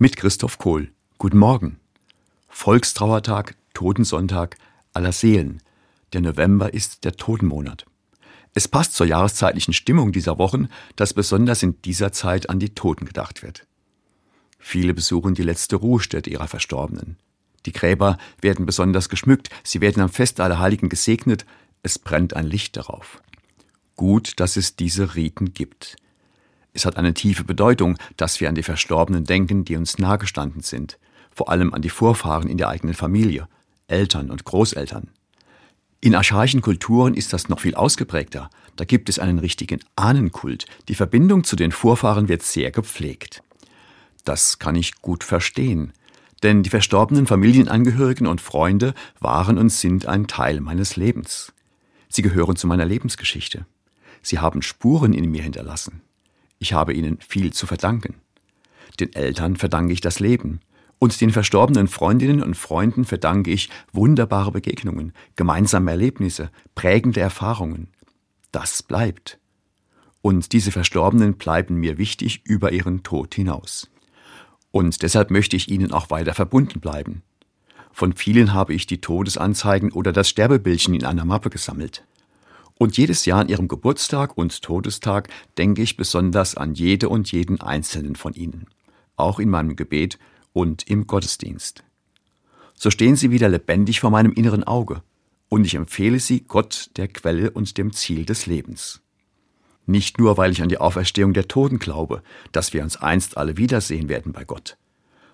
mit Christoph Kohl. Guten Morgen. Volkstrauertag, Totensonntag aller Seelen. Der November ist der Totenmonat. Es passt zur jahreszeitlichen Stimmung dieser Wochen, dass besonders in dieser Zeit an die Toten gedacht wird. Viele besuchen die letzte Ruhestätte ihrer Verstorbenen. Die Gräber werden besonders geschmückt, sie werden am Fest aller Heiligen gesegnet, es brennt ein Licht darauf. Gut, dass es diese Riten gibt. Es hat eine tiefe Bedeutung, dass wir an die Verstorbenen denken, die uns nahegestanden sind, vor allem an die Vorfahren in der eigenen Familie, Eltern und Großeltern. In archaischen Kulturen ist das noch viel ausgeprägter. Da gibt es einen richtigen Ahnenkult. Die Verbindung zu den Vorfahren wird sehr gepflegt. Das kann ich gut verstehen, denn die verstorbenen Familienangehörigen und Freunde waren und sind ein Teil meines Lebens. Sie gehören zu meiner Lebensgeschichte. Sie haben Spuren in mir hinterlassen. Ich habe ihnen viel zu verdanken. Den Eltern verdanke ich das Leben, und den verstorbenen Freundinnen und Freunden verdanke ich wunderbare Begegnungen, gemeinsame Erlebnisse, prägende Erfahrungen. Das bleibt. Und diese Verstorbenen bleiben mir wichtig über ihren Tod hinaus. Und deshalb möchte ich ihnen auch weiter verbunden bleiben. Von vielen habe ich die Todesanzeigen oder das Sterbebildchen in einer Mappe gesammelt. Und jedes Jahr an ihrem Geburtstag und Todestag denke ich besonders an jede und jeden einzelnen von ihnen, auch in meinem Gebet und im Gottesdienst. So stehen sie wieder lebendig vor meinem inneren Auge, und ich empfehle sie Gott, der Quelle und dem Ziel des Lebens. Nicht nur, weil ich an die Auferstehung der Toten glaube, dass wir uns einst alle wiedersehen werden bei Gott,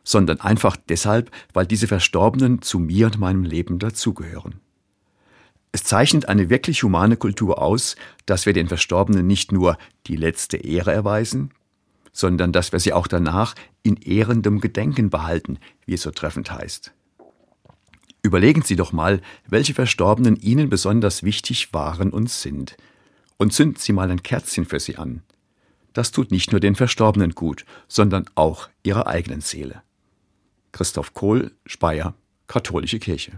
sondern einfach deshalb, weil diese Verstorbenen zu mir und meinem Leben dazugehören. Es zeichnet eine wirklich humane Kultur aus, dass wir den Verstorbenen nicht nur die letzte Ehre erweisen, sondern dass wir sie auch danach in ehrendem Gedenken behalten, wie es so treffend heißt. Überlegen Sie doch mal, welche Verstorbenen Ihnen besonders wichtig waren und sind, und zünden Sie mal ein Kerzchen für sie an. Das tut nicht nur den Verstorbenen gut, sondern auch ihrer eigenen Seele. Christoph Kohl, Speyer, Katholische Kirche.